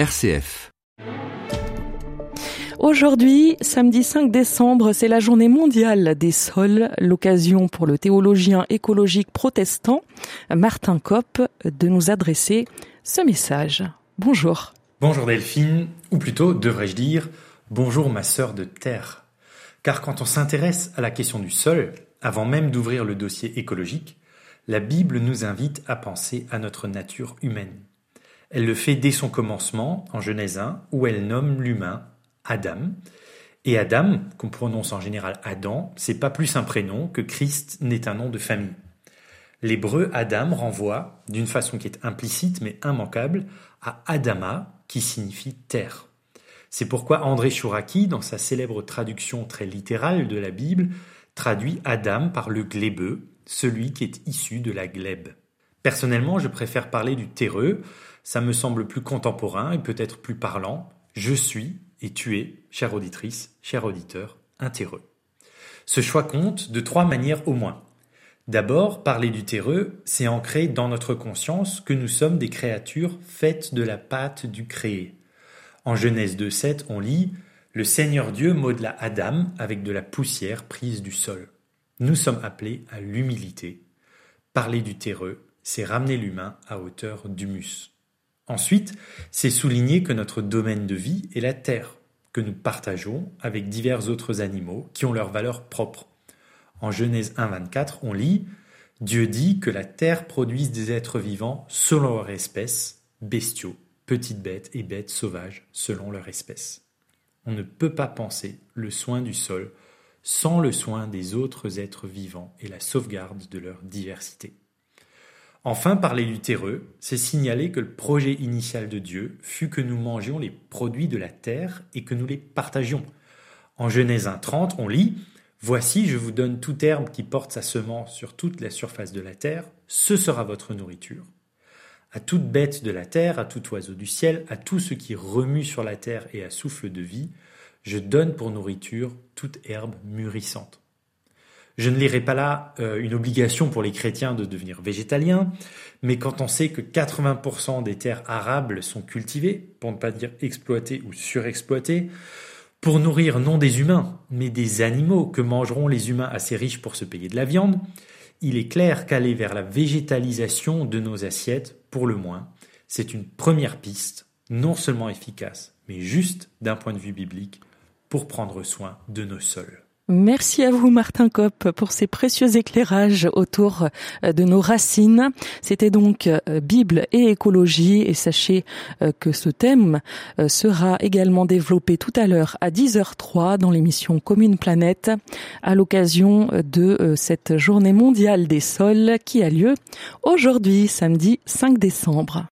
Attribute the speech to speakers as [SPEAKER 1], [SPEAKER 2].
[SPEAKER 1] RCF.
[SPEAKER 2] Aujourd'hui, samedi 5 décembre, c'est la journée mondiale des sols, l'occasion pour le théologien écologique protestant Martin Kopp de nous adresser ce message. Bonjour.
[SPEAKER 3] Bonjour Delphine, ou plutôt devrais-je dire bonjour ma sœur de terre. Car quand on s'intéresse à la question du sol, avant même d'ouvrir le dossier écologique, la Bible nous invite à penser à notre nature humaine. Elle le fait dès son commencement, en Genèse 1, où elle nomme l'humain Adam. Et Adam, qu'on prononce en général Adam, c'est pas plus un prénom que Christ n'est un nom de famille. L'hébreu Adam renvoie, d'une façon qui est implicite mais immanquable, à Adama, qui signifie terre. C'est pourquoi André Chouraki, dans sa célèbre traduction très littérale de la Bible, traduit Adam par le glébeux, celui qui est issu de la glèbe. Personnellement, je préfère parler du terreux, ça me semble plus contemporain et peut-être plus parlant. Je suis et tu es, chère auditrice, cher auditeur, un terreux. Ce choix compte de trois manières au moins. D'abord, parler du terreux, c'est ancrer dans notre conscience que nous sommes des créatures faites de la pâte du créé. En Genèse 2.7, on lit Le Seigneur Dieu modela Adam avec de la poussière prise du sol. Nous sommes appelés à l'humilité. Parler du terreux, c'est ramener l'humain à hauteur d'humus. Ensuite, c'est souligner que notre domaine de vie est la terre, que nous partageons avec divers autres animaux qui ont leur valeur propre. En Genèse 1.24, on lit Dieu dit que la terre produise des êtres vivants selon leur espèce, bestiaux, petites bêtes et bêtes sauvages selon leur espèce. On ne peut pas penser le soin du sol sans le soin des autres êtres vivants et la sauvegarde de leur diversité. Enfin, parler du terreux, c'est signaler que le projet initial de Dieu fut que nous mangions les produits de la terre et que nous les partagions. En Genèse 1.30, on lit Voici, je vous donne toute herbe qui porte sa semence sur toute la surface de la terre, ce sera votre nourriture. À toute bête de la terre, à tout oiseau du ciel, à tout ce qui remue sur la terre et à souffle de vie, je donne pour nourriture toute herbe mûrissante. Je ne lirai pas là euh, une obligation pour les chrétiens de devenir végétaliens, mais quand on sait que 80% des terres arables sont cultivées, pour ne pas dire exploitées ou surexploitées, pour nourrir non des humains, mais des animaux que mangeront les humains assez riches pour se payer de la viande, il est clair qu'aller vers la végétalisation de nos assiettes, pour le moins, c'est une première piste, non seulement efficace, mais juste d'un point de vue biblique, pour prendre soin de nos sols.
[SPEAKER 2] Merci à vous Martin Kopp pour ces précieux éclairages autour euh, de nos racines. C'était donc euh, Bible et écologie et sachez euh, que ce thème sera également développé tout à l'heure à 10h03 dans l'émission Commune Planète à l'occasion de cette journée mondiale des sols qui a lieu aujourd'hui samedi 5 décembre.